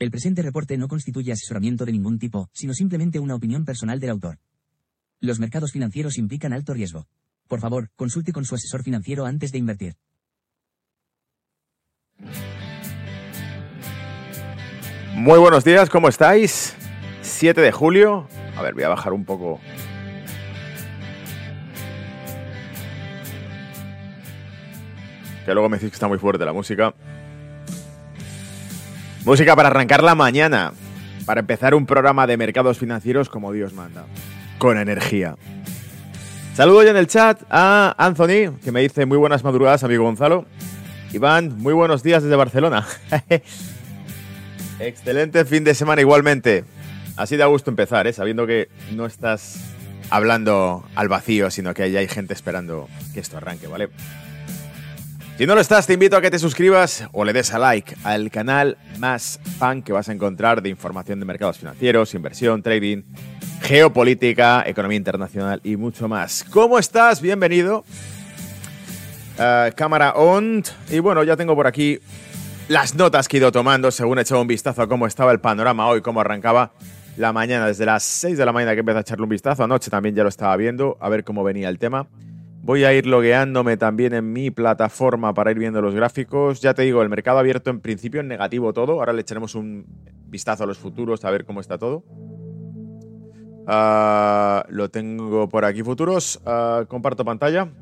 El presente reporte no constituye asesoramiento de ningún tipo, sino simplemente una opinión personal del autor. Los mercados financieros implican alto riesgo. Por favor, consulte con su asesor financiero antes de invertir. Muy buenos días, ¿cómo estáis? 7 de julio. A ver, voy a bajar un poco. Que luego me decís que está muy fuerte la música. Música para arrancar la mañana, para empezar un programa de mercados financieros como Dios manda, con energía. Saludo ya en el chat a Anthony, que me dice muy buenas madrugadas, amigo Gonzalo. Iván, muy buenos días desde Barcelona. Excelente fin de semana igualmente. Así da gusto empezar, ¿eh? sabiendo que no estás hablando al vacío, sino que hay gente esperando que esto arranque, ¿vale? Si no lo estás, te invito a que te suscribas o le des a like al canal más fan que vas a encontrar de información de mercados financieros, inversión, trading, geopolítica, economía internacional y mucho más. ¿Cómo estás? Bienvenido. Uh, cámara on. Y bueno, ya tengo por aquí las notas que he ido tomando según he echado un vistazo a cómo estaba el panorama hoy, cómo arrancaba la mañana, desde las 6 de la mañana que empecé a echarle un vistazo. Anoche también ya lo estaba viendo, a ver cómo venía el tema. Voy a ir logueándome también en mi plataforma para ir viendo los gráficos. Ya te digo, el mercado abierto en principio en negativo todo. Ahora le echaremos un vistazo a los futuros a ver cómo está todo. Ah, lo tengo por aquí, futuros. Ah, comparto pantalla.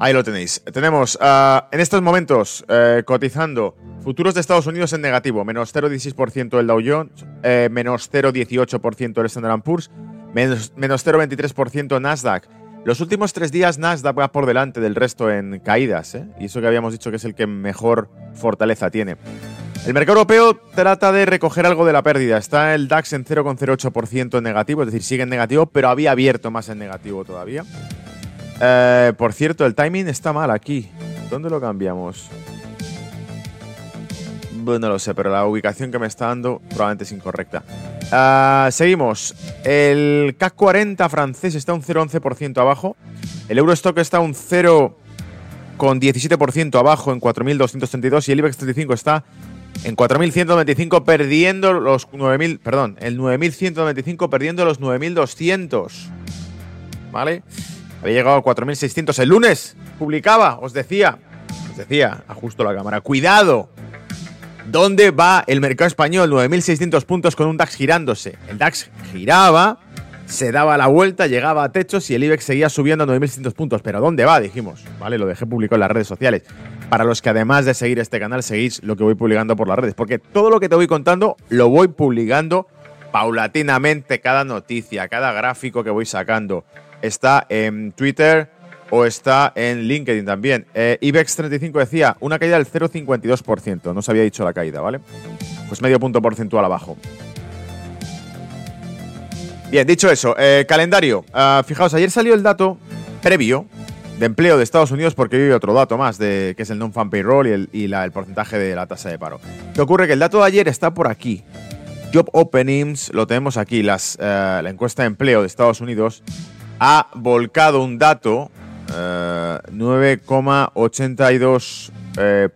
Ahí lo tenéis. Tenemos ah, en estos momentos eh, cotizando Futuros de Estados Unidos en negativo, menos 0,16% el Dow Jones, eh, menos 0,18% el Standard Poor's, menos, menos 0,23% Nasdaq. Los últimos tres días Nasdaq va por delante del resto en caídas, ¿eh? y eso que habíamos dicho que es el que mejor fortaleza tiene. El mercado europeo trata de recoger algo de la pérdida. Está el DAX en 0,08% en negativo, es decir, sigue en negativo, pero había abierto más en negativo todavía. Eh, por cierto, el timing está mal aquí. ¿Dónde lo cambiamos? no lo sé, pero la ubicación que me está dando probablemente es incorrecta. Ah, seguimos. El CAC 40 francés está un 0,11% abajo. El Eurostock está un 0,17% abajo en 4.232 y el IBEX 35 está en 4.195 perdiendo los 9.000, perdón, el 9.195 perdiendo los 9.200. ¿Vale? Había llegado a 4.600 el lunes. Publicaba, os decía, os decía, ajusto la cámara, cuidado, ¿Dónde va el mercado español? 9.600 puntos con un DAX girándose. El DAX giraba, se daba la vuelta, llegaba a techos y el IBEX seguía subiendo a 9.600 puntos. ¿Pero dónde va? Dijimos. Vale, lo dejé publicado en las redes sociales. Para los que además de seguir este canal, seguís lo que voy publicando por las redes. Porque todo lo que te voy contando lo voy publicando paulatinamente. Cada noticia, cada gráfico que voy sacando está en Twitter, o está en LinkedIn también. Eh, IBEX 35 decía una caída del 0,52%. No se había dicho la caída, ¿vale? Pues medio punto porcentual abajo. Bien, dicho eso, eh, calendario. Ah, fijaos, ayer salió el dato previo de empleo de Estados Unidos porque hay otro dato más, de, que es el non-fan payroll y, el, y el porcentaje de la tasa de paro. ¿Qué ocurre? Que el dato de ayer está por aquí. Job openings, lo tenemos aquí, las, eh, la encuesta de empleo de Estados Unidos ha volcado un dato 9,824 eh,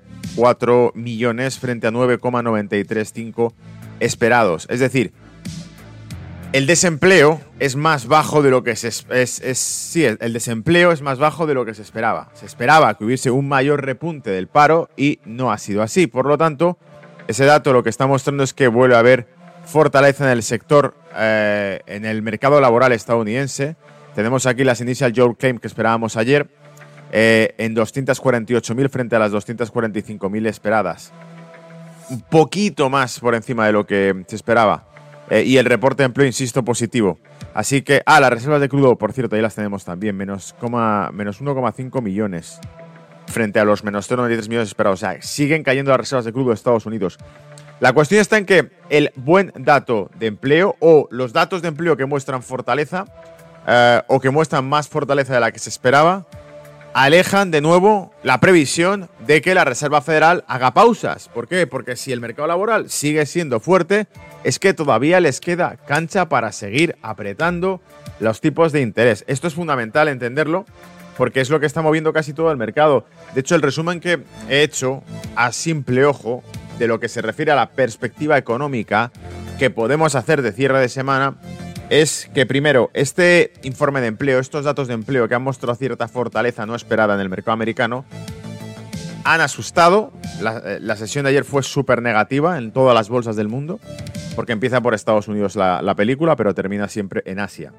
millones frente a 9,935 esperados. Es decir, el desempleo es más bajo de lo que se es, el desempleo es más bajo de lo que se esperaba. Se esperaba que hubiese un mayor repunte del paro y no ha sido así. Por lo tanto, ese dato lo que está mostrando es que vuelve a haber fortaleza en el sector, eh, en el mercado laboral estadounidense. Tenemos aquí las initial job claim que esperábamos ayer eh, en 248.000 frente a las 245.000 esperadas. Un poquito más por encima de lo que se esperaba. Eh, y el reporte de empleo, insisto, positivo. Así que, ah, las reservas de crudo, por cierto, ahí las tenemos también, menos, menos 1,5 millones frente a los menos 0,93 millones esperados. O sea, siguen cayendo las reservas de crudo de Estados Unidos. La cuestión está en que el buen dato de empleo o los datos de empleo que muestran fortaleza eh, o que muestran más fortaleza de la que se esperaba, alejan de nuevo la previsión de que la Reserva Federal haga pausas. ¿Por qué? Porque si el mercado laboral sigue siendo fuerte, es que todavía les queda cancha para seguir apretando los tipos de interés. Esto es fundamental entenderlo porque es lo que está moviendo casi todo el mercado. De hecho, el resumen que he hecho a simple ojo de lo que se refiere a la perspectiva económica que podemos hacer de cierre de semana es que primero, este informe de empleo, estos datos de empleo que han mostrado cierta fortaleza no esperada en el mercado americano, han asustado. La, eh, sesión de ayer fue súper negativa en todas las bolsas del mundo, porque empieza por Estados Unidos la, película, pero termina siempre en Asia.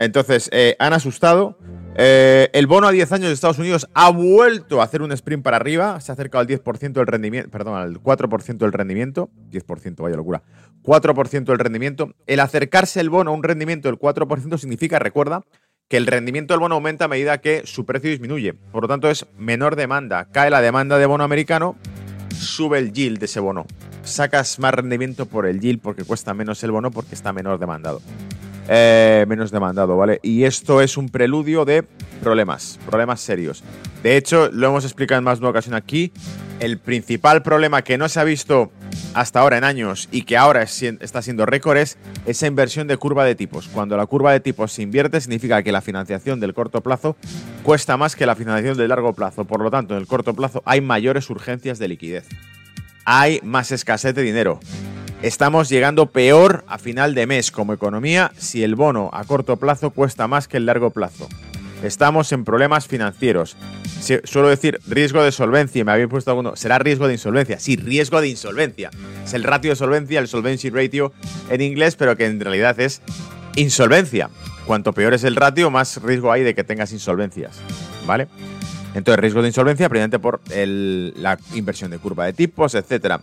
Entonces, eh, han asustado. Eh, el bono a 10 años de Estados Unidos ha vuelto a hacer un sprint para arriba, se ha acercado al 10% del rendimiento, perdón, al 4% del rendimiento, 10%, vaya locura, 4% del rendimiento. El acercarse el bono a un rendimiento del 4% significa, recuerda, que el rendimiento del bono aumenta a medida que su precio disminuye. Por lo tanto, es menor demanda. Cae la demanda de bono americano, sube el yield de ese bono. Sacas más rendimiento por el yield porque cuesta menos el bono porque está menor demandado. Eh, menos demandado, ¿vale? Y esto es un preludio de problemas, problemas serios. De hecho, lo hemos explicado en más de una ocasión aquí. El principal problema que no se ha visto hasta ahora en años y que ahora está siendo récord es esa inversión de curva de tipos. Cuando la curva de tipos se invierte, significa que la financiación del corto plazo cuesta más que la financiación del largo plazo. Por lo tanto, en el corto plazo hay mayores urgencias de liquidez. Hay más escasez de dinero. Estamos llegando peor a final de mes como economía si el bono a corto plazo cuesta más que el largo plazo. Estamos en problemas financieros. suelo decir riesgo de solvencia me habéis puesto alguno. ¿Será riesgo de insolvencia? Sí, riesgo de insolvencia. Es el ratio de solvencia, el solvency ratio en inglés, pero que en realidad es insolvencia. Cuanto peor es el ratio, más riesgo hay de que tengas insolvencias. ¿Vale? Entonces, riesgo de insolvencia, precisamente por la inversión de curva de tipos, etcétera.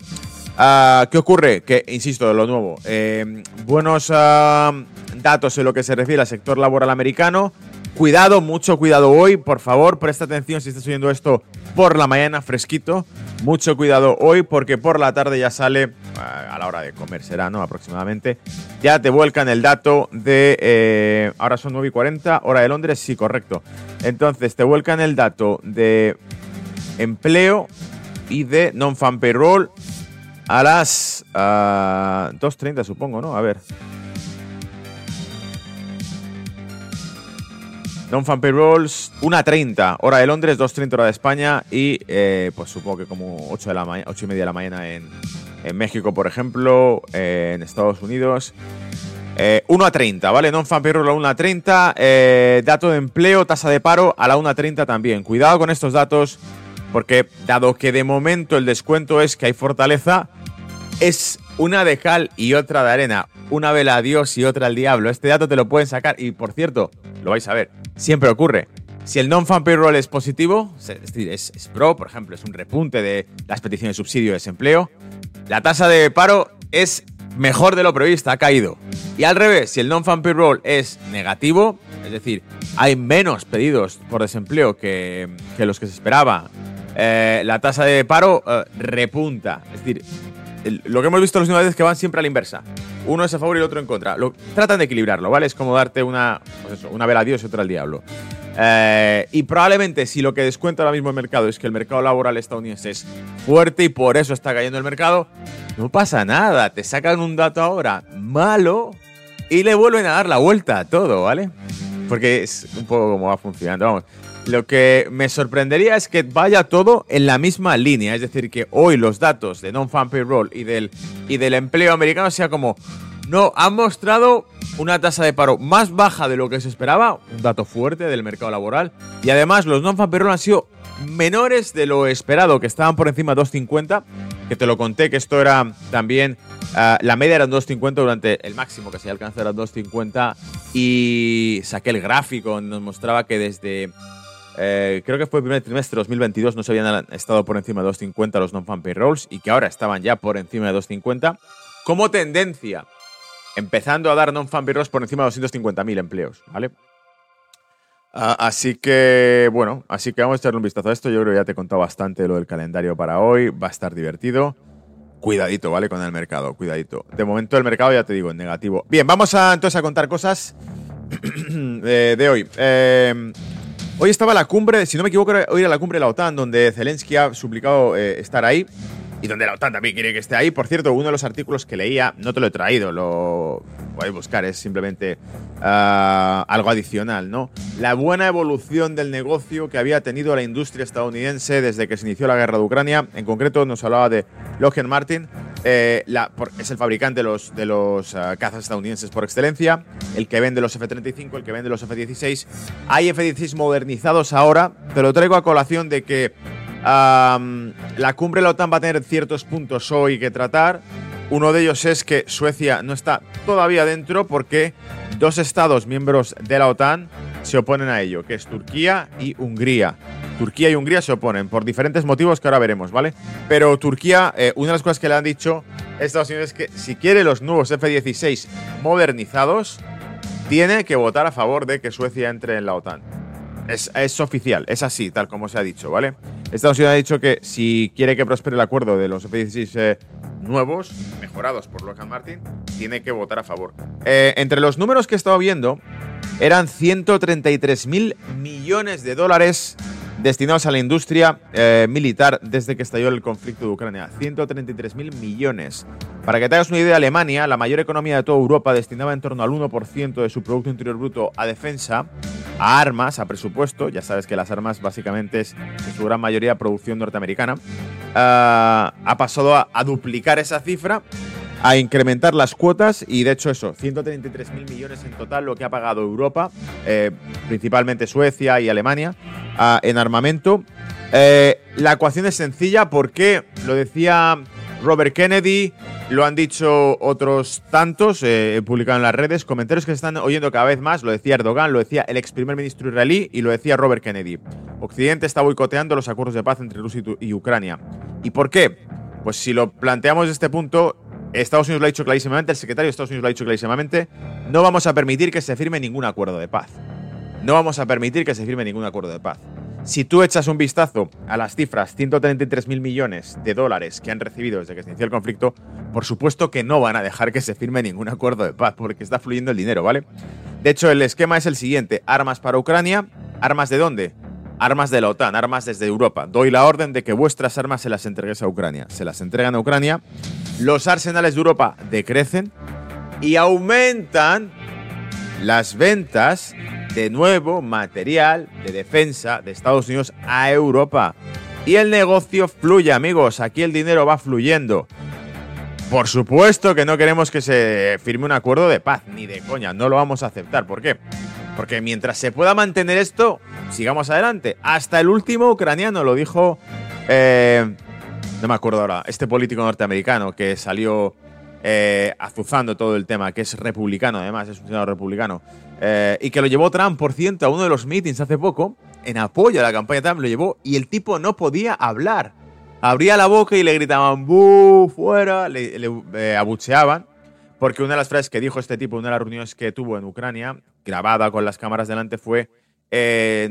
Ah, ¿Qué ocurre? Que, insisto, de lo nuevo, eh, buenos datos en lo que se refiere al sector laboral americano. Cuidado, mucho cuidado hoy, por favor, presta atención si estás oyendo esto por la mañana fresquito. Mucho cuidado hoy porque por la tarde ya sale, a la hora de comer será, ¿no? Aproximadamente. Ya te vuelcan el dato de, eh, ahora son 9 y 40, hora de Londres, sí, correcto. Entonces, te vuelcan el dato de empleo y de non-fan payroll a las 2.30 supongo, ¿no? A ver. Non-fan payrolls, 1.30 hora de Londres, 2.30 hora de España y eh, pues supongo que como 8, de la 8 y media de la mañana en, México, por ejemplo, eh, en Estados Unidos. Eh, 1 a 30, ¿vale? Non-fan payroll a 1 a 30. Eh, dato de empleo, tasa de paro a la 1 a 30 también. Cuidado con estos datos porque dado que de momento el descuento es que hay fortaleza, es una de cal y otra de arena, una vela a Dios y otra al diablo. Este dato te lo pueden sacar y por cierto, lo vais a ver, siempre ocurre. Si el non-fan payroll es positivo, es decir, es, pro, por ejemplo, es un repunte de las peticiones de subsidio de desempleo, la tasa de paro es mejor de lo previsto, ha caído. Y al revés, si el non-fan payroll es negativo, es decir, hay menos pedidos por desempleo que, los que se esperaba, eh, la tasa de paro eh, repunta. Es decir, lo que hemos visto las últimas veces es que van siempre a la inversa. Uno es a favor y el otro en contra. Lo, tratan de equilibrarlo, ¿vale? Es como darte una, pues una vela a Dios y otra al diablo. Eh, y probablemente si lo que descuenta ahora mismo el mercado es que el mercado laboral estadounidense es fuerte y por eso está cayendo el mercado, no pasa nada. Te sacan un dato ahora malo y le vuelven a dar la vuelta a todo, ¿vale? Porque es un poco como va funcionando. Vamos. Lo que me sorprendería es que vaya todo en la misma línea, es decir, que hoy los datos de non-fan payroll y del, y del empleo americano sea como, no, han mostrado una tasa de paro más baja de lo que se esperaba, un dato fuerte del mercado laboral, y además los non-fan payroll han sido menores de lo esperado, que estaban por encima de 2.50, que te lo conté, que esto era también, ah, la media era 2.50 durante el máximo que se alcanzó era 2.50, y saqué el gráfico, nos mostraba que desde eh, creo que fue el primer trimestre de 2022, no se habían estado por encima de 250 los non-fan payrolls y que ahora estaban ya por encima de 250. Como tendencia, empezando a dar non-fan payrolls por encima de 250.000 empleos, ¿vale? Ah, así que, bueno, así que vamos a echarle un vistazo a esto. Yo creo que ya te he contado bastante lo del calendario para hoy. Va a estar divertido. Cuidadito, ¿vale? Con el mercado, cuidadito. De momento el mercado, ya te digo, en negativo. Bien, vamos a, entonces a contar cosas de, de hoy. Eh, Hoy estaba la cumbre, si no me equivoco, hoy era la cumbre de la OTAN, donde Zelensky ha suplicado eh, estar ahí. Y donde la OTAN también quiere que esté ahí. Por cierto, uno de los artículos que leía, no te lo he traído, lo podéis buscar, es simplemente ah, algo adicional, ¿no? La buena evolución del negocio que había tenido la industria estadounidense desde que se inició la guerra de Ucrania. En concreto, nos hablaba de Lockheed Martin. Eh, es el fabricante de los, de los ah, cazas estadounidenses por excelencia, el que vende los F-35, el que vende los F-16. Hay F-16 modernizados ahora, te lo traigo a colación de que la cumbre de la OTAN va a tener ciertos puntos hoy que tratar. Uno de ellos es que Suecia no está todavía dentro porque dos estados miembros de la OTAN se oponen a ello, que es Turquía y Hungría. Turquía y Hungría se oponen por diferentes motivos que ahora veremos, ¿vale? Pero Turquía, eh, una de las cosas que le han dicho Estados Unidos es que si quiere los nuevos F-16 modernizados, tiene que votar a favor de que Suecia entre en la OTAN. Es, oficial, es así, tal como se ha dicho, ¿vale? Estados Unidos ha dicho que si quiere que prospere el acuerdo de los F-16 eh, nuevos, mejorados por Lockheed Martin, tiene que votar a favor. Eh, entre los números que he estado viendo, eran 133 mil millones de dólares destinados a la industria eh, militar desde que estalló el conflicto de Ucrania. 133 mil millones. Para que te hagas una idea, Alemania, la mayor economía de toda Europa, destinaba en torno al 1% de su Producto Interior Bruto a defensa, a armas, a presupuesto. Ya sabes que las armas básicamente es en su gran mayoría producción norteamericana. Ah, ha pasado a duplicar esa cifra a incrementar las cuotas y de hecho eso, 133 mil millones en total lo que ha pagado Europa, eh, principalmente Suecia y Alemania, en armamento. Eh, la ecuación es sencilla porque lo decía Robert Kennedy, lo han dicho otros tantos, eh, publicado en las redes, comentarios que se están oyendo cada vez más, lo decía Erdogan, lo decía el ex primer ministro israelí y lo decía Robert Kennedy. Occidente está boicoteando los acuerdos de paz entre Rusia y Ucrania. ¿Y por qué? Pues si lo planteamos desde este punto, Estados Unidos lo ha dicho clarísimamente, el secretario de Estados Unidos lo ha dicho clarísimamente, no vamos a permitir que se firme ningún acuerdo de paz. No vamos a permitir que se firme ningún acuerdo de paz. Si tú echas un vistazo a las cifras, 133 mil millones de dólares que han recibido desde que se inició el conflicto, por supuesto que no van a dejar que se firme ningún acuerdo de paz, porque está fluyendo el dinero, ¿vale? De hecho, el esquema es el siguiente, armas para Ucrania, armas de dónde? Armas de la OTAN, armas desde Europa. Doy la orden de que vuestras armas se las entregues a Ucrania. Se las entregan a Ucrania los arsenales de Europa decrecen y aumentan las ventas de nuevo material de defensa de Estados Unidos a Europa. Y el negocio fluye, amigos. Aquí el dinero va fluyendo. Por supuesto que no queremos que se firme un acuerdo de paz, ni de coña. No lo vamos a aceptar. ¿Por qué? Porque mientras se pueda mantener esto, sigamos adelante. Hasta el último ucraniano lo dijo eh, no me acuerdo ahora, este político norteamericano que salió eh, azuzando todo el tema, que es republicano además, es un senador republicano, eh, y que lo llevó Trump, por ciento, a uno de los meetings hace poco, en apoyo a la campaña Trump, lo llevó y el tipo no podía hablar. Abría la boca y le gritaban ¡bu! fuera, le, eh, abucheaban, porque una de las frases que dijo este tipo en una de las reuniones que tuvo en Ucrania, grabada con las cámaras delante, fue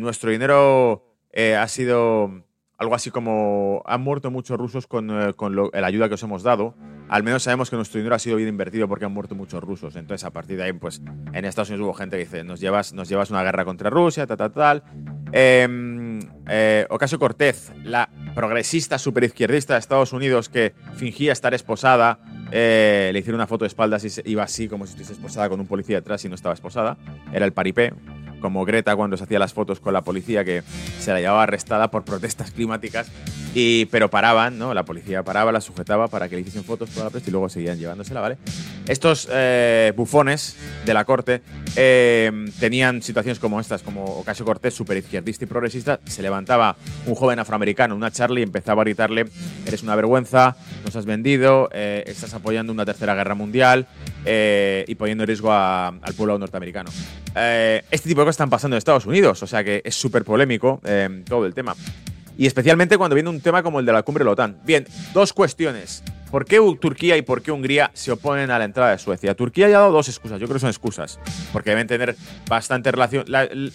nuestro dinero ha sido algo así como han muerto muchos rusos con, eh, la ayuda que os hemos dado. Al menos sabemos que nuestro dinero ha sido bien invertido porque han muerto muchos rusos. Entonces, a partir de ahí, pues en Estados Unidos hubo gente que dice, nos llevas, nos llevas una guerra contra Rusia, tal, tal, tal. Em, eh, Ocasio Cortez, la progresista superizquierdista de Estados Unidos que fingía estar esposada, eh, le hicieron una foto de espaldas y iba así como si estuviese esposada con un policía detrás y no estaba esposada. Era el paripé como Greta cuando se hacía las fotos con la policía que se la llevaba arrestada por protestas climáticas, y, pero paraban, ¿no? La policía paraba, la sujetaba para que le hiciesen fotos por la presa y luego seguían llevándosela, ¿vale? Estos eh, bufones de la corte eh, tenían situaciones como estas, como Ocasio Cortés, súper izquierdista y progresista, se levantaba un joven afroamericano, una Charlie, y empezaba a gritarle, eres una vergüenza, nos has vendido, eh, estás apoyando una tercera guerra mundial y poniendo en riesgo al pueblo norteamericano. Este tipo de cosas están pasando en Estados Unidos, o sea que es súper polémico todo el tema. Y especialmente cuando viene un tema como el de la cumbre de la OTAN. Bien, dos cuestiones. ¿Por qué Turquía y por qué Hungría se oponen a la entrada de Suecia? Turquía ya ha dado dos excusas, yo creo que son excusas, porque deben tener bastante relación.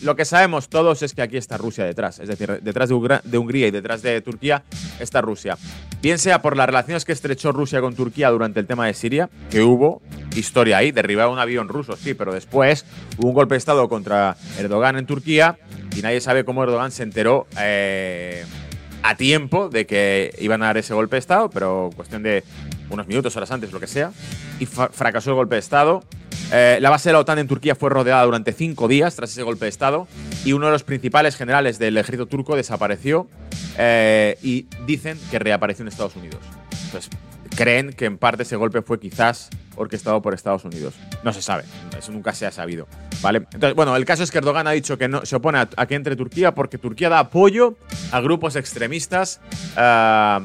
lo que sabemos todos es que aquí está Rusia detrás, es decir, detrás de, Hungría y detrás de Turquía está Rusia. Bien sea por las relaciones que estrechó Rusia con Turquía durante el tema de Siria, que hubo historia ahí, derribaron un avión ruso, sí, pero después hubo un golpe de Estado contra Erdogan en Turquía y nadie sabe cómo Erdogan se enteró. Eh, a tiempo de que iban a dar ese golpe de Estado, pero cuestión de unos minutos, horas antes, lo que sea, y fracasó el golpe de Estado. Eh, la base de la OTAN en Turquía fue rodeada durante cinco días tras ese golpe de Estado y uno de los principales generales del ejército turco desapareció eh, y dicen que reapareció en Estados Unidos. Entonces, creen que en parte ese golpe fue quizás orquestado por Estados Unidos. No se sabe, eso nunca se ha sabido. ¿vale? Entonces, bueno, el caso es que Erdogan ha dicho que no, se opone a, que entre Turquía porque Turquía da apoyo a grupos extremistas uh,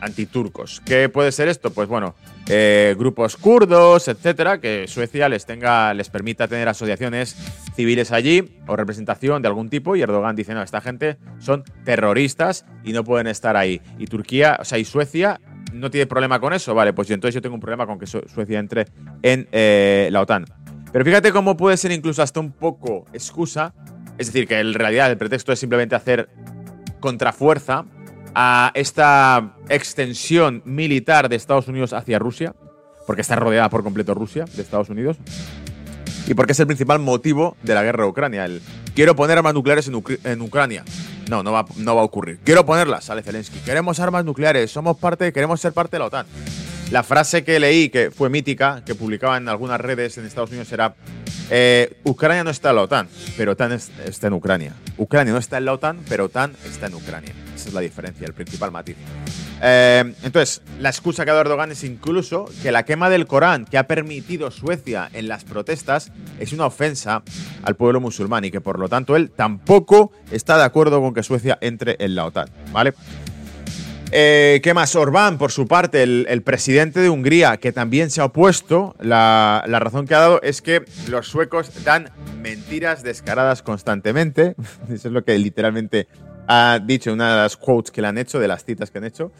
antiturcos. ¿Qué puede ser esto? Pues bueno, eh, grupos kurdos, etcétera, que Suecia les tenga, les permita tener asociaciones civiles allí o representación de algún tipo. Y Erdogan dice: No, esta gente son terroristas y no pueden estar ahí. Y Turquía, o sea, y Suecia no tiene problema con eso. Vale, pues entonces yo tengo un problema con que Suecia entre en eh, la OTAN. Pero fíjate cómo puede ser incluso hasta un poco excusa. Es decir, que en realidad el pretexto es simplemente hacer contrafuerza a esta extensión militar de Estados Unidos hacia Rusia, porque está rodeada por completo Rusia de Estados Unidos, y porque es el principal motivo de la guerra de Ucrania. Quiero poner armas nucleares en, Ucrania. No, no va, a ocurrir. Quiero ponerlas, sale Zelensky. Queremos armas nucleares, somos parte, queremos ser parte de la OTAN. La frase que leí, que fue mítica, que publicaba en algunas redes en Estados Unidos, era eh, Ucrania no está en la OTAN, pero OTAN está en Ucrania. Ucrania no está en la OTAN, pero OTAN está en Ucrania. Es la diferencia, el principal matiz. Eh, entonces, la excusa que ha dado Erdogan es incluso que la quema del Corán que ha permitido Suecia en las protestas es una ofensa al pueblo musulmán y que por lo tanto él tampoco está de acuerdo con que Suecia entre en la OTAN, ¿vale? Eh, ¿Qué más? Orbán, por su parte, el, presidente de Hungría, que también se ha opuesto, la, razón que ha dado es que los suecos dan mentiras descaradas constantemente. Eso es lo que literalmente ha dicho una de las quotes que le han hecho, de las citas que han hecho.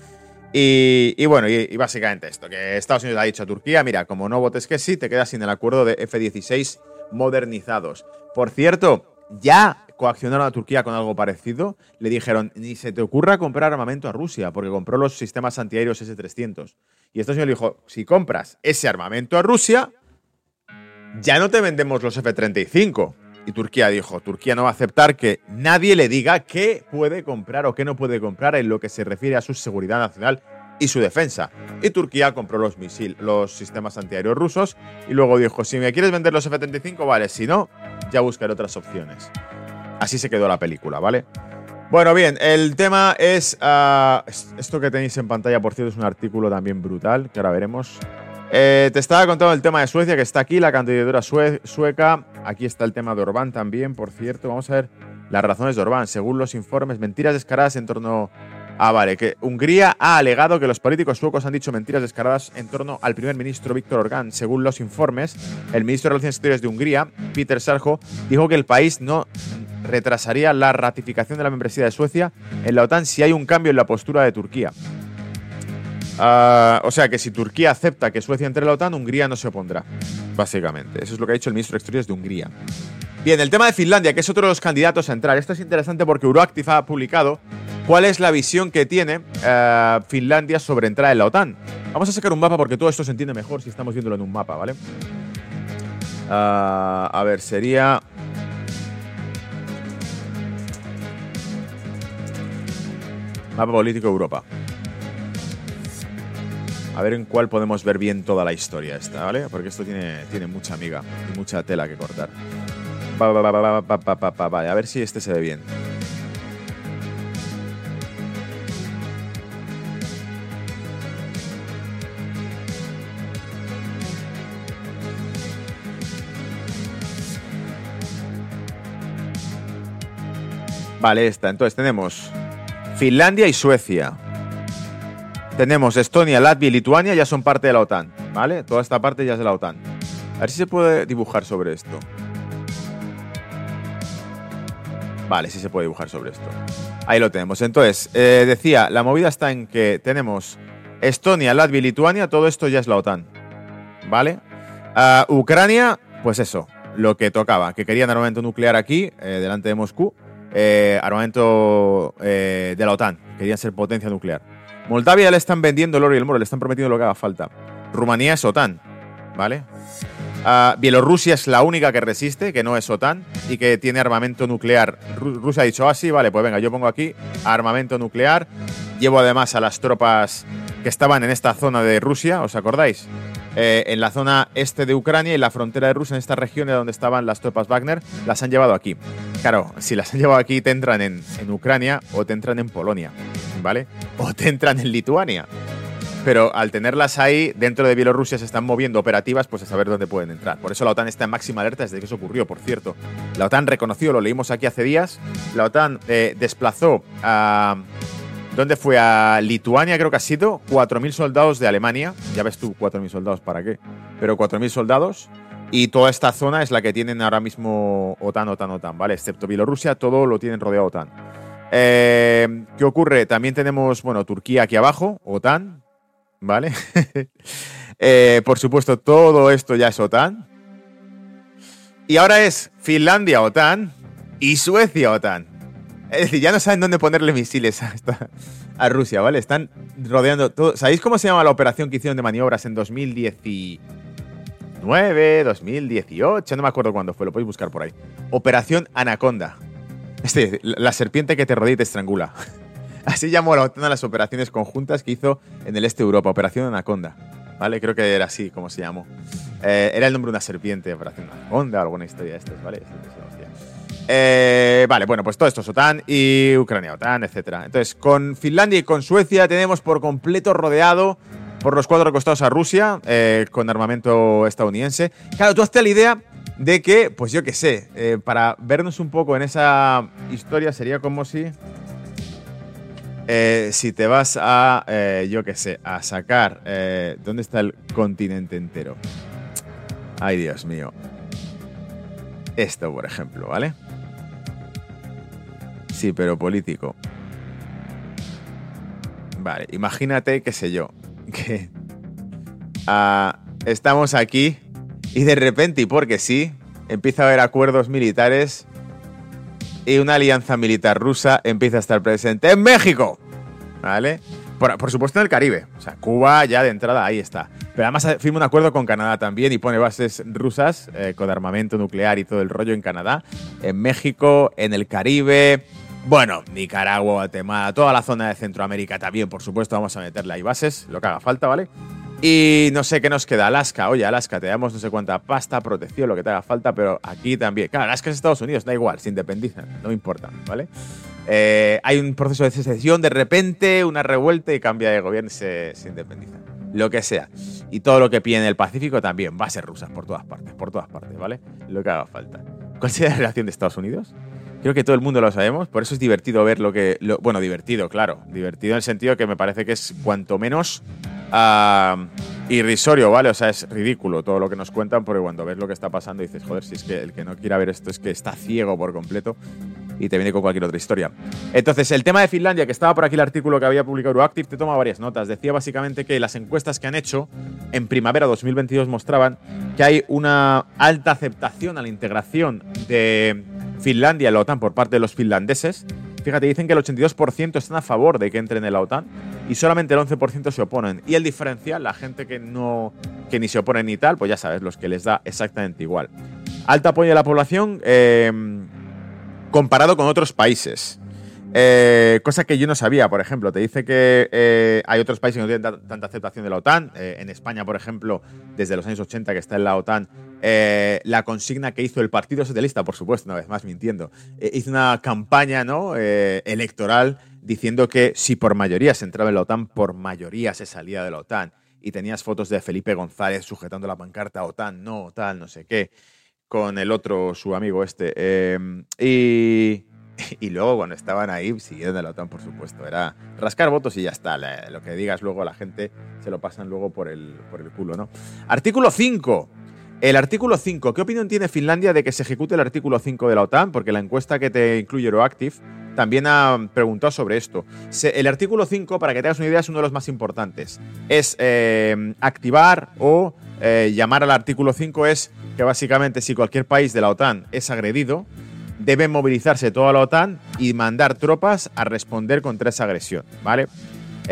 Y, bueno, y, básicamente esto, que Estados Unidos ha dicho a Turquía, mira, como no votes que sí, te quedas sin el acuerdo de F-16 modernizados. Por cierto, ya coaccionaron a Turquía con algo parecido, le dijeron, ni se te ocurra comprar armamento a Rusia, porque compró los sistemas antiaéreos S-300. Y Estados Unidos le dijo, si compras ese armamento a Rusia, ya no te vendemos los F-35. Y Turquía dijo, Turquía no va a aceptar que nadie le diga qué puede comprar o qué no puede comprar en lo que se refiere a su seguridad nacional y su defensa. Y Turquía compró los misiles, los sistemas antiaéreos rusos y luego dijo, si me quieres vender los F-35, vale, si no, ya buscaré otras opciones. Así se quedó la película, ¿vale? Bueno, bien, el tema es... Ah, esto que tenéis en pantalla, por cierto, es un artículo también brutal, que ahora veremos. Eh, te estaba contando el tema de Suecia, que está aquí, la candidatura sueca. Aquí está el tema de Orbán también, por cierto. Vamos a ver las razones de Orbán. Según los informes, mentiras descaradas en torno... Ah, vale, que Hungría ha alegado que los políticos suecos han dicho mentiras descaradas en torno al primer ministro Víctor Orbán. Según los informes, el ministro de Relaciones Exteriores de Hungría, Peter Sarjo, dijo que el país no retrasaría la ratificación de la membresía de Suecia en la OTAN si hay un cambio en la postura de Turquía. Ah, o sea que si Turquía acepta que Suecia entre en la OTAN, Hungría no se opondrá, básicamente. Eso es lo que ha dicho el ministro de Exteriores de Hungría. Bien, el tema de Finlandia, que es otro de los candidatos a entrar. Esto es interesante porque Euroactiv ha publicado cuál es la visión que tiene eh, Finlandia sobre entrar en la OTAN. Vamos a sacar un mapa porque todo esto se entiende mejor si estamos viéndolo en un mapa, ¿vale? Ah, a ver, sería Mapa político Europa. A ver en cuál podemos ver bien toda la historia esta, ¿vale? Porque esto tiene, tiene mucha amiga y mucha tela que cortar. Vale, a ver si este se ve bien. Vale, esta. Entonces tenemos Finlandia y Suecia. Tenemos Estonia, Latvia y Lituania, ya son parte de la OTAN, ¿vale? Toda esta parte ya es de la OTAN. A ver si se puede dibujar sobre esto. Vale, sí se puede dibujar sobre esto. Ahí lo tenemos. Entonces, eh, decía, la movida está en que tenemos Estonia, Latvia y Lituania, todo esto ya es la OTAN. ¿Vale? Ah, Ucrania, pues eso, lo que tocaba, que querían armamento nuclear aquí, eh, delante de Moscú. Eh, armamento de la OTAN. Querían ser potencia nuclear. Moldavia le están vendiendo el oro y el moro, le están prometiendo lo que haga falta. Rumanía es OTAN, ¿vale? Ah, Bielorrusia es la única que resiste, que no es OTAN y que tiene armamento nuclear. Rusia ha dicho así, ah, vale, pues venga, yo pongo aquí armamento nuclear. Llevo además a las tropas que estaban en esta zona de Rusia, ¿os acordáis? Eh, en la zona este de Ucrania y la frontera de Rusia, en esta región donde estaban las tropas Wagner, las han llevado aquí. Claro, si las han llevado aquí, te entran en, en Ucrania o te entran en Polonia, ¿vale? O te entran en Lituania pero al tenerlas ahí, dentro de Bielorrusia se están moviendo operativas, pues a saber dónde pueden entrar. Por eso la OTAN está en máxima alerta desde que eso ocurrió, por cierto. La OTAN reconoció, lo leímos aquí hace días, la OTAN eh, desplazó a... ¿Dónde fue? A Lituania creo que ha sido, 4.000 soldados de Alemania. Ya ves tú, 4.000 soldados, ¿para qué? Pero 4.000 soldados. Y toda esta zona es la que tienen ahora mismo OTAN, OTAN, OTAN, ¿vale? Excepto Bielorrusia, todo lo tienen rodeado OTAN. Eh, ¿Qué ocurre? También tenemos, bueno, Turquía aquí abajo, OTAN, ¿vale? Eh, por supuesto, todo esto ya es OTAN. Y ahora es Finlandia OTAN y Suecia OTAN. Es decir, ya no saben dónde ponerle misiles a, Rusia, ¿vale? Están rodeando todo. ¿Sabéis cómo se llama la operación que hicieron de maniobras en 2019, 2018? No me acuerdo cuándo fue, lo podéis buscar por ahí. Operación Anaconda. Este, la serpiente que te rodea y te estrangula. Así llamó la OTAN a las operaciones conjuntas que hizo en el este de Europa, Operación Anaconda. ¿Vale? Creo que era así como se llamó. Eh, era el nombre de una serpiente, Operación Anaconda, alguna historia de estas, ¿vale? Eh, vale, bueno, pues todo esto es OTAN y Ucrania, OTAN, etc. Entonces, con Finlandia y con Suecia tenemos por completo rodeado por los cuatro costados a Rusia eh, con armamento estadounidense. Claro, tú hazte la idea de que, pues yo qué sé, para vernos un poco en esa historia sería como si eh, si te vas a, eh, yo qué sé, a sacar, eh, ¿dónde está el continente entero? Ay, Dios mío. Esto, por ejemplo, ¿vale? Sí, pero político. Vale, imagínate, qué sé yo, que ah, estamos aquí y de repente, y porque sí, empieza a haber acuerdos militares y una alianza militar rusa empieza a estar presente en México. ¿Vale? Por, supuesto en el Caribe. O sea, Cuba ya de entrada ahí está. Pero además firma un acuerdo con Canadá también y pone bases rusas eh, con armamento nuclear y todo el rollo en Canadá, en México, en el Caribe. Bueno, Nicaragua, Guatemala, toda la zona de Centroamérica también, por supuesto, vamos a meterle ahí bases, lo que haga falta, ¿vale? Y no sé qué nos queda. Alaska, oye, Alaska, te damos no sé cuánta pasta, protección, lo que te haga falta, pero aquí también. Claro, Alaska es Estados Unidos, da igual, se independizan, no importa, ¿vale? Eh, hay un proceso de secesión, de repente, una revuelta y cambia de gobierno y se, se independiza. Lo que sea. Y todo lo que pide en el Pacífico también va a ser rusas por todas partes, por todas partes, ¿vale? Lo que haga falta. ¿Cuál sería la relación de Estados Unidos? Creo que todo el mundo lo sabemos, por eso es divertido ver lo que. bueno, divertido, claro. Divertido en el sentido que me parece que es cuanto menos uh, irrisorio, ¿vale? O sea, es ridículo todo lo que nos cuentan, porque cuando ves lo que está pasando dices, joder, si es que el que no quiera ver esto es que está ciego por completo y te viene con cualquier otra historia. Entonces, el tema de Finlandia, que estaba por aquí el artículo que había publicado Euroactive, te toma varias notas. Decía básicamente que las encuestas que han hecho en primavera 2022 mostraban que hay una alta aceptación a la integración de Finlandia en la OTAN por parte de los finlandeses. Fíjate, dicen que el 82% están a favor de que entren en la OTAN y solamente el 11% se oponen. Y el diferencial, la gente que no que ni se opone ni tal, pues ya sabes, los que les da exactamente igual. Alto apoyo de la población eh, comparado con otros países. Eh, cosa que yo no sabía, por ejemplo, te dice que eh, hay otros países que no tienen tanta aceptación de la OTAN. Eh, en España, por ejemplo, desde los años 80 que está en la OTAN, la consigna que hizo el Partido Socialista, por supuesto, una vez más mintiendo, hizo una campaña ¿no? electoral diciendo que si por mayoría se entraba en la OTAN, por mayoría se salía de la OTAN. Y tenías fotos de Felipe González sujetando la pancarta OTAN, no, tal, no sé qué, con el otro, su amigo este. y y luego cuando estaban ahí siguieron de la OTAN, por supuesto. Era rascar votos y ya está. Lo que digas luego a la gente se lo pasan luego por el, por el culo, ¿no? Artículo 5. El artículo 5. ¿Qué opinión tiene Finlandia de que se ejecute el artículo 5 de la OTAN? Porque la encuesta que te incluye Euroactive también ha preguntado sobre esto. el artículo 5, para que tengas una idea, es uno de los más importantes. Es eh, activar o eh, llamar al artículo 5 es que básicamente si cualquier país de la OTAN es agredido, debe movilizarse toda la OTAN y mandar tropas a responder contra esa agresión, ¿vale?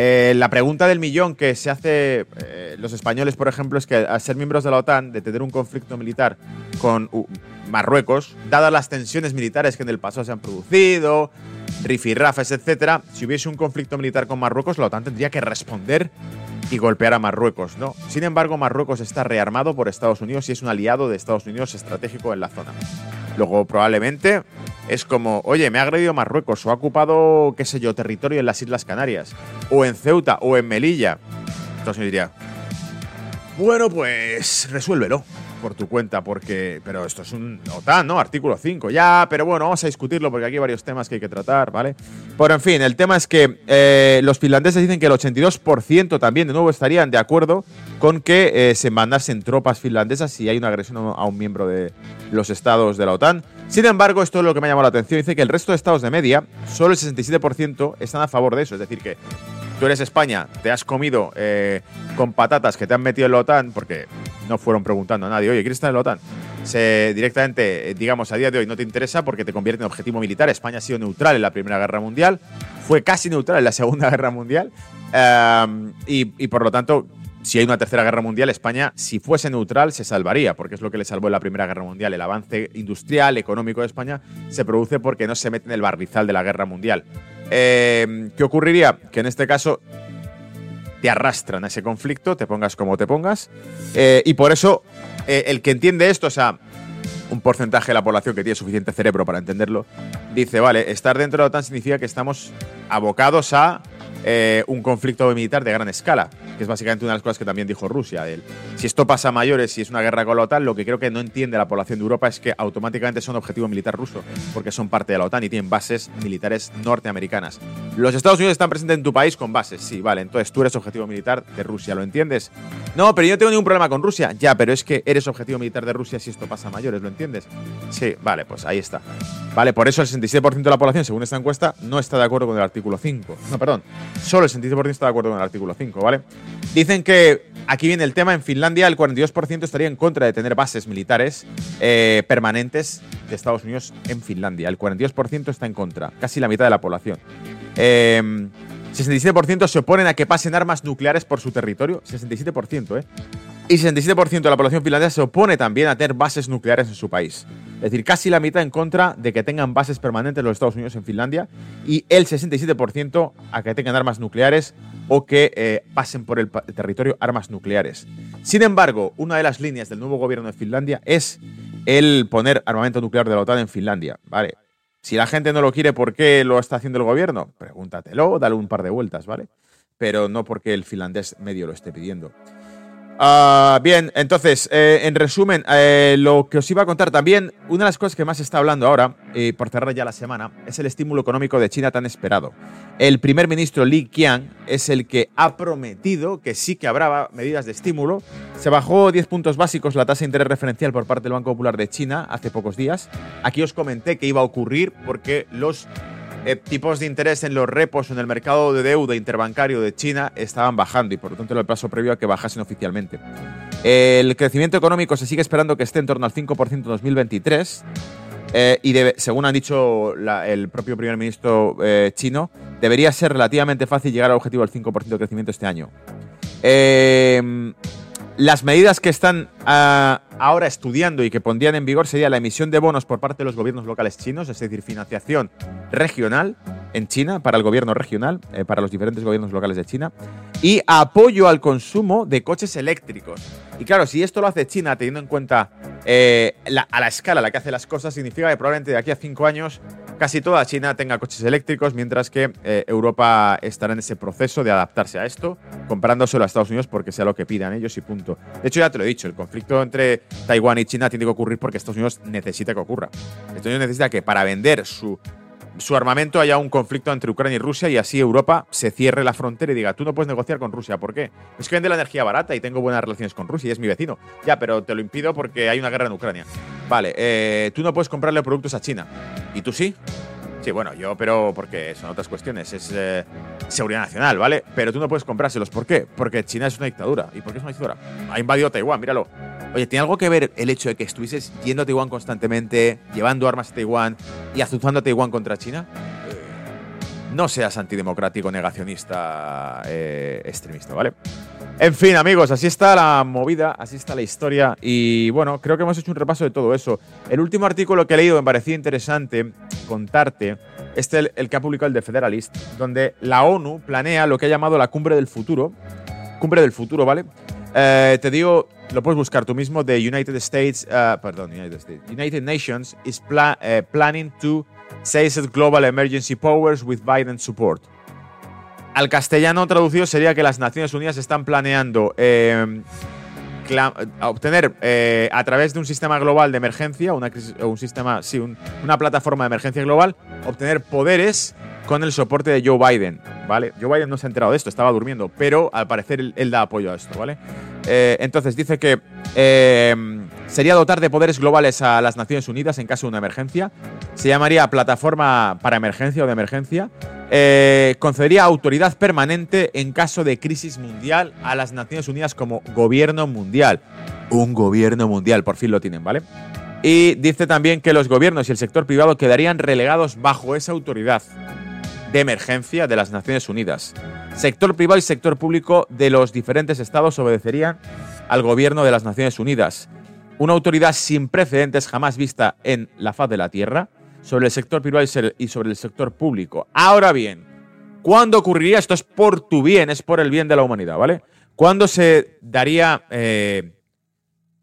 Eh, la pregunta del millón que se hace eh, los españoles, por ejemplo, es que al ser miembros de la OTAN, de tener un conflicto militar con uh, Marruecos, dadas las tensiones militares que en el pasado se han producido, rifirrafes, etcétera, si hubiese un conflicto militar con Marruecos, la OTAN tendría que responder y golpear a Marruecos, ¿no? Sin embargo, Marruecos está rearmado por Estados Unidos y es un aliado de Estados Unidos estratégico en la zona. Luego, probablemente es como, oye, me ha agredido Marruecos o ha ocupado, qué sé yo, territorio en las Islas Canarias, o en Ceuta, o en Melilla. Entonces me diría, bueno, pues resuélvelo por tu cuenta, porque. Pero esto es un OTAN, ¿no? Artículo 5. Ya, pero bueno, vamos a discutirlo porque aquí hay varios temas que hay que tratar, ¿vale? Pero en fin, el tema es que eh, los finlandeses dicen que el 82% también, de nuevo, estarían de acuerdo con que eh, se mandasen tropas finlandesas si hay una agresión a un miembro de los estados de la OTAN. Sin embargo, esto es lo que me ha llamado la atención. Dice que el resto de estados de media, solo el 67% están a favor de eso. Es decir, que tú eres España, te has comido eh, con patatas que te han metido en la OTAN, porque no fueron preguntando a nadie, oye, ¿quieres estar en la OTAN? Se, directamente, eh, digamos, a día de hoy no te interesa porque te convierte en objetivo militar. España ha sido neutral en la Primera Guerra Mundial, fue casi neutral en la Segunda Guerra Mundial, em, y, por lo tanto, si hay una tercera guerra mundial, España, si fuese neutral, se salvaría, porque es lo que le salvó en la Primera Guerra Mundial. El avance industrial, económico de España se produce porque no se mete en el barrizal de la guerra mundial. Em, ¿Qué ocurriría? Que en este caso te arrastran a ese conflicto, te pongas como te pongas. Eh, y por eso, eh, el que entiende esto, o sea, un porcentaje de la población que tiene suficiente cerebro para entenderlo, dice, vale, estar dentro de la OTAN significa que estamos abocados a eh, un conflicto militar de gran escala, que es básicamente una de las cosas que también dijo Rusia. si esto pasa a mayores, si es una guerra con la OTAN, lo que creo que no entiende la población de Europa es que automáticamente son objetivo militar ruso, porque son parte de la OTAN y tienen bases militares norteamericanas. Los Estados Unidos están presentes en tu país con bases, sí, vale, entonces tú eres objetivo militar de Rusia, ¿lo entiendes? No, pero yo no tengo ningún problema con Rusia, ya, pero es que eres objetivo militar de Rusia si esto pasa a mayores, ¿lo entiendes? Sí, vale, pues ahí está. Vale, por eso el 67% de la población, según esta encuesta, no está de acuerdo con el artículo 5. No, perdón, solo el 67% está de acuerdo con el artículo 5, ¿vale? Dicen que aquí viene el tema, en Finlandia el 42% estaría en contra de tener bases militares eh, permanentes de Estados Unidos en Finlandia. El 42% está en contra, casi la mitad de la población. Eh, 67% se oponen a que pasen armas nucleares por su territorio. 67%, ¿eh? Y 67% de la población finlandesa se opone también a tener bases nucleares en su país. Es decir, casi la mitad en contra de que tengan bases permanentes los Estados Unidos en Finlandia y el 67% a que tengan armas nucleares o que eh, pasen por el territorio armas nucleares. Sin embargo, una de las líneas del nuevo gobierno de Finlandia es el poner armamento nuclear de la OTAN en Finlandia. Vale, si la gente no lo quiere, ¿por qué lo está haciendo el gobierno? Pregúntatelo, dale un par de vueltas, ¿vale? Pero no porque el finlandés medio lo esté pidiendo. Ah, bien, entonces, eh, en resumen, eh, lo que os iba a contar también, una de las cosas que más se está hablando ahora, y por cerrar ya la semana, es el estímulo económico de China tan esperado. El primer ministro Li Qiang es el que ha prometido que sí que habrá medidas de estímulo. Se bajó 10 puntos básicos la tasa de interés referencial por parte del Banco Popular de China hace pocos días. Aquí os comenté que iba a ocurrir porque los eh, tipos de interés en los repos en el mercado de deuda interbancario de China estaban bajando y por lo tanto era el paso previo a que bajasen oficialmente. El crecimiento económico se sigue esperando que esté en torno al 5% en 2023 eh, y según han dicho el propio primer ministro eh, chino, debería ser relativamente fácil llegar al objetivo del 5% de crecimiento este año. las medidas que están ah, ahora estudiando y que pondrían en vigor sería la emisión de bonos por parte de los gobiernos locales chinos, es decir, financiación regional en China para el gobierno regional, eh, para los diferentes gobiernos locales de China, y apoyo al consumo de coches eléctricos. Y claro, si esto lo hace China teniendo en cuenta eh, a la escala a la que hace las cosas, significa que probablemente de aquí a cinco años casi toda China tenga coches eléctricos, mientras que eh, Europa estará en ese proceso de adaptarse a esto, comprándoselo a Estados Unidos porque sea lo que pidan ellos y punto. De hecho, ya te lo he dicho, el conflicto entre Taiwán y China tiene que ocurrir porque Estados Unidos necesita que ocurra. Estados Unidos necesita que para vender su su armamento haya un conflicto entre Ucrania y Rusia y así Europa se cierre la frontera y diga, tú no puedes negociar con Rusia. ¿Por qué? Es que vende la energía barata y tengo buenas relaciones con Rusia y es mi vecino. Ya, pero te lo impido porque hay una guerra en Ucrania. Vale, eh, tú no puedes comprarle productos a China. ¿Y tú sí? Sí, bueno, yo, pero porque son otras cuestiones. Es eh, seguridad nacional, ¿vale? Pero tú no puedes comprárselos. ¿Por qué? Porque China es una dictadura. ¿Y por qué es una dictadura? Ha invadido Taiwán, míralo. Oye, ¿tiene algo que ver el hecho de que estuvieses yendo a Taiwán constantemente, llevando armas a Taiwán y azuzando a Taiwán contra China? no seas antidemocrático, negacionista, eh, extremista, ¿vale? En fin, amigos, así está la movida, así está la historia y bueno, creo que hemos hecho un repaso de todo eso. El último artículo que he leído me parecía interesante contarte, este el, el que ha publicado el de Federalist, donde la ONU planea lo que ha llamado la cumbre del futuro, cumbre del futuro, ¿vale? Eh, te digo, lo puedes buscar tú mismo, de United States, uh, perdón, United States, United Nations is pla uh, planning to seize global emergency powers with Biden support. Al castellano traducido sería que las Naciones Unidas están planeando eh, obtener eh, a través de un sistema global de emergencia, una un sistema, sí, un, una plataforma de emergencia global, obtener poderes con el soporte de Joe Biden, ¿vale? Joe Biden no se ha enterado de esto, estaba durmiendo, pero al parecer él, da apoyo a esto, ¿vale? Eh, entonces dice que sería dotar de poderes globales a las Naciones Unidas en caso de una emergencia. Se llamaría Plataforma para Emergencia o de Emergencia. Eh, concedería autoridad permanente en caso de crisis mundial a las Naciones Unidas como gobierno mundial. Un gobierno mundial, por fin lo tienen, ¿vale? Y dice también que los gobiernos y el sector privado quedarían relegados bajo esa autoridad de emergencia de las Naciones Unidas. Sector privado y sector público de los diferentes estados obedecerían al gobierno de las Naciones Unidas. Una autoridad sin precedentes jamás vista en la faz de la Tierra sobre el sector privado y sobre el sector público. Ahora bien, ¿cuándo ocurriría? Esto es por tu bien, es por el bien de la humanidad, ¿vale? ¿Cuándo se daría eh,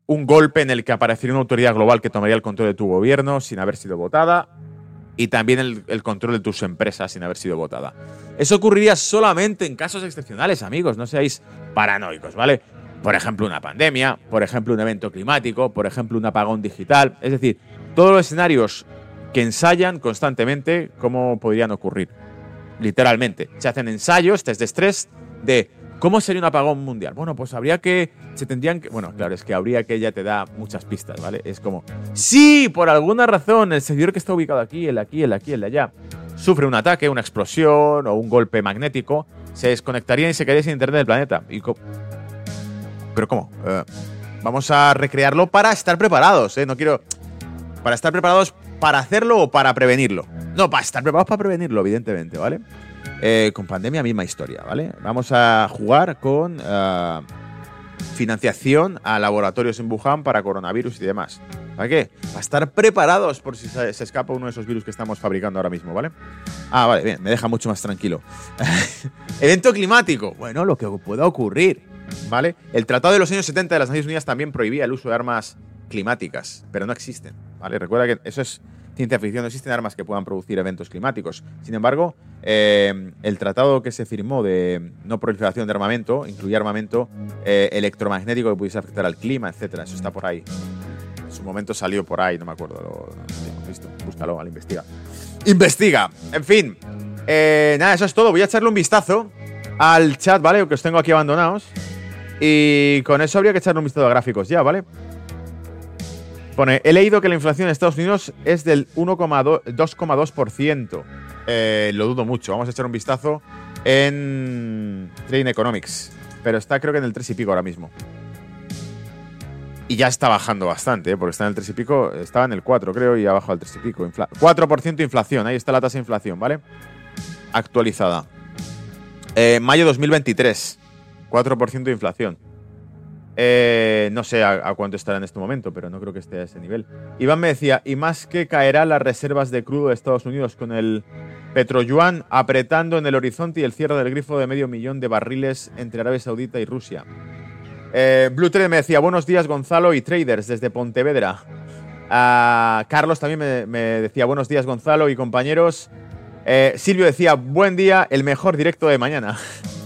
un golpe en el que aparecería una autoridad global que tomaría el control de tu gobierno sin haber sido votada? y también el, el, control de tus empresas sin haber sido votada. Eso ocurriría solamente en casos excepcionales, amigos, no seáis paranoicos, ¿vale? Por ejemplo, una pandemia, por ejemplo, un evento climático, por ejemplo, un apagón digital, es decir, todos los escenarios que ensayan constantemente cómo podrían ocurrir. Literalmente, se hacen ensayos, test de estrés, de ¿Cómo sería un apagón mundial? Bueno, pues habría que. Se tendrían que. Bueno, claro, es que habría que ella te da muchas pistas, ¿vale? Es como. Sí, por alguna razón, el servidor que está ubicado aquí, el aquí, el aquí, el de allá, sufre un ataque, una explosión o un golpe magnético, se desconectaría y se quedaría sin internet del planeta. Y ¿Pero cómo? Uh, vamos a recrearlo para estar preparados, ¿eh? No quiero. Para estar preparados para hacerlo o para prevenirlo. No, para estar preparados para prevenirlo, evidentemente, ¿vale? Eh, con pandemia, misma historia, ¿vale? Vamos a jugar con uh, financiación a laboratorios en Wuhan para coronavirus y demás. ¿Para qué? Para estar preparados por si se, escapa uno de esos virus que estamos fabricando ahora mismo, ¿vale? Ah, vale, bien, me deja mucho más tranquilo. Evento climático. Bueno, lo que pueda ocurrir, ¿vale? El Tratado de los años 70 de las Naciones Unidas también prohibía el uso de armas climáticas, pero no existen, ¿vale? Recuerda que eso es ciencia ficción, no existen armas que puedan producir eventos climáticos. Sin embargo, eh, el tratado que se firmó de no proliferación de armamento incluía armamento eh, electromagnético que pudiese afectar al clima, etcétera. Eso está por ahí. En su momento salió por ahí, no me acuerdo. Lo, lo visto. Búscalo, al investiga. ¡Investiga! En fin. Eh, nada, eso es todo. Voy a echarle un vistazo al chat, ¿vale? Que os tengo aquí abandonados. Y con eso habría que echarle un vistazo a gráficos ya, ¿vale? Pone, he leído que la inflación en Estados Unidos es del 1,2%. Eh, lo dudo mucho. Vamos a echar un vistazo en Trading Economics. Pero está creo que en el 3 y pico ahora mismo. Y ya está bajando bastante, ¿eh? porque está en el 3 y pico. Estaba en el 4, creo, y abajo al 3 y pico. Infla 4% de inflación. Ahí está la tasa de inflación, ¿vale? Actualizada. Eh, mayo 2023. 4% de inflación. Eh, no sé a, cuánto estará en este momento, pero no creo que esté a ese nivel. Iván me decía, y más que caerá las reservas de crudo de Estados Unidos con el petroyuan apretando en el horizonte y el cierre del grifo de medio millón de barriles entre Arabia Saudita y Rusia. Eh, Blue me decía, buenos días Gonzalo y traders desde Pontevedra. Uh, Carlos también me, me, decía, buenos días Gonzalo y compañeros. Eh, Silvio decía, buen día, el mejor directo de mañana.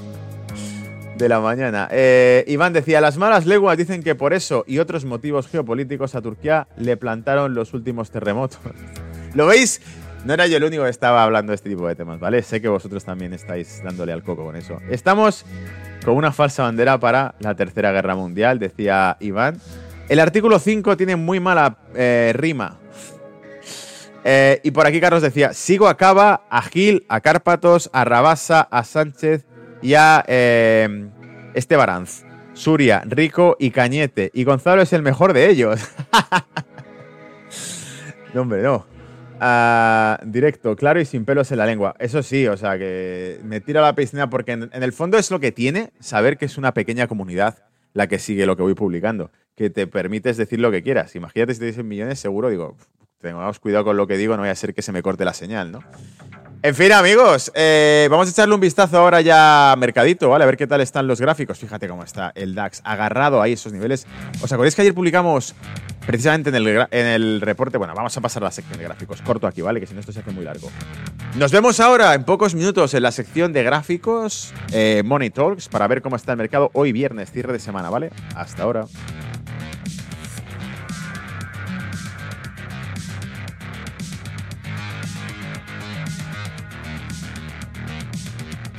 de la mañana. Eh, Iván decía, las malas leguas dicen que por eso y otros motivos geopolíticos a Turquía le plantaron los últimos terremotos. ¿Lo veis? No era yo el único que estaba hablando de este tipo de temas, ¿vale? Sé que vosotros también estáis dándole al coco con eso. Estamos con una falsa bandera para la Tercera Guerra Mundial, decía Iván. El artículo 5 tiene muy mala eh, rima. Eh, y por aquí Carlos decía, sigo a Cava, a Gil, a Cárpatos, a Rabasa, a Sánchez y a eh, Estebaranz, Suria, Rico y Cañete. Y Gonzalo es el mejor de ellos. no, hombre, no. Ah, directo, claro y sin pelos en la lengua. Eso sí, o sea, que me tira a la piscina porque en, el fondo es lo que tiene saber que es una pequeña comunidad la que sigue lo que voy publicando, que te permites decir lo que quieras. Imagínate si te dicen millones, seguro digo, tengamos cuidado con lo que digo, no voy a ser que se me corte la señal, ¿no? En fin, amigos, eh, vamos a echarle un vistazo ahora ya a Mercadito, ¿vale? A ver qué tal están los gráficos. Fíjate cómo está el DAX agarrado ahí esos niveles. ¿Os acordáis que ayer publicamos precisamente en el, reporte? Bueno, vamos a pasar a la sección de gráficos. Corto aquí, ¿vale? Que si no esto se hace muy largo. Nos vemos ahora en pocos minutos en la sección de gráficos, eh, Money Talks, para ver cómo está el mercado hoy viernes, cierre de semana, ¿vale? Hasta ahora.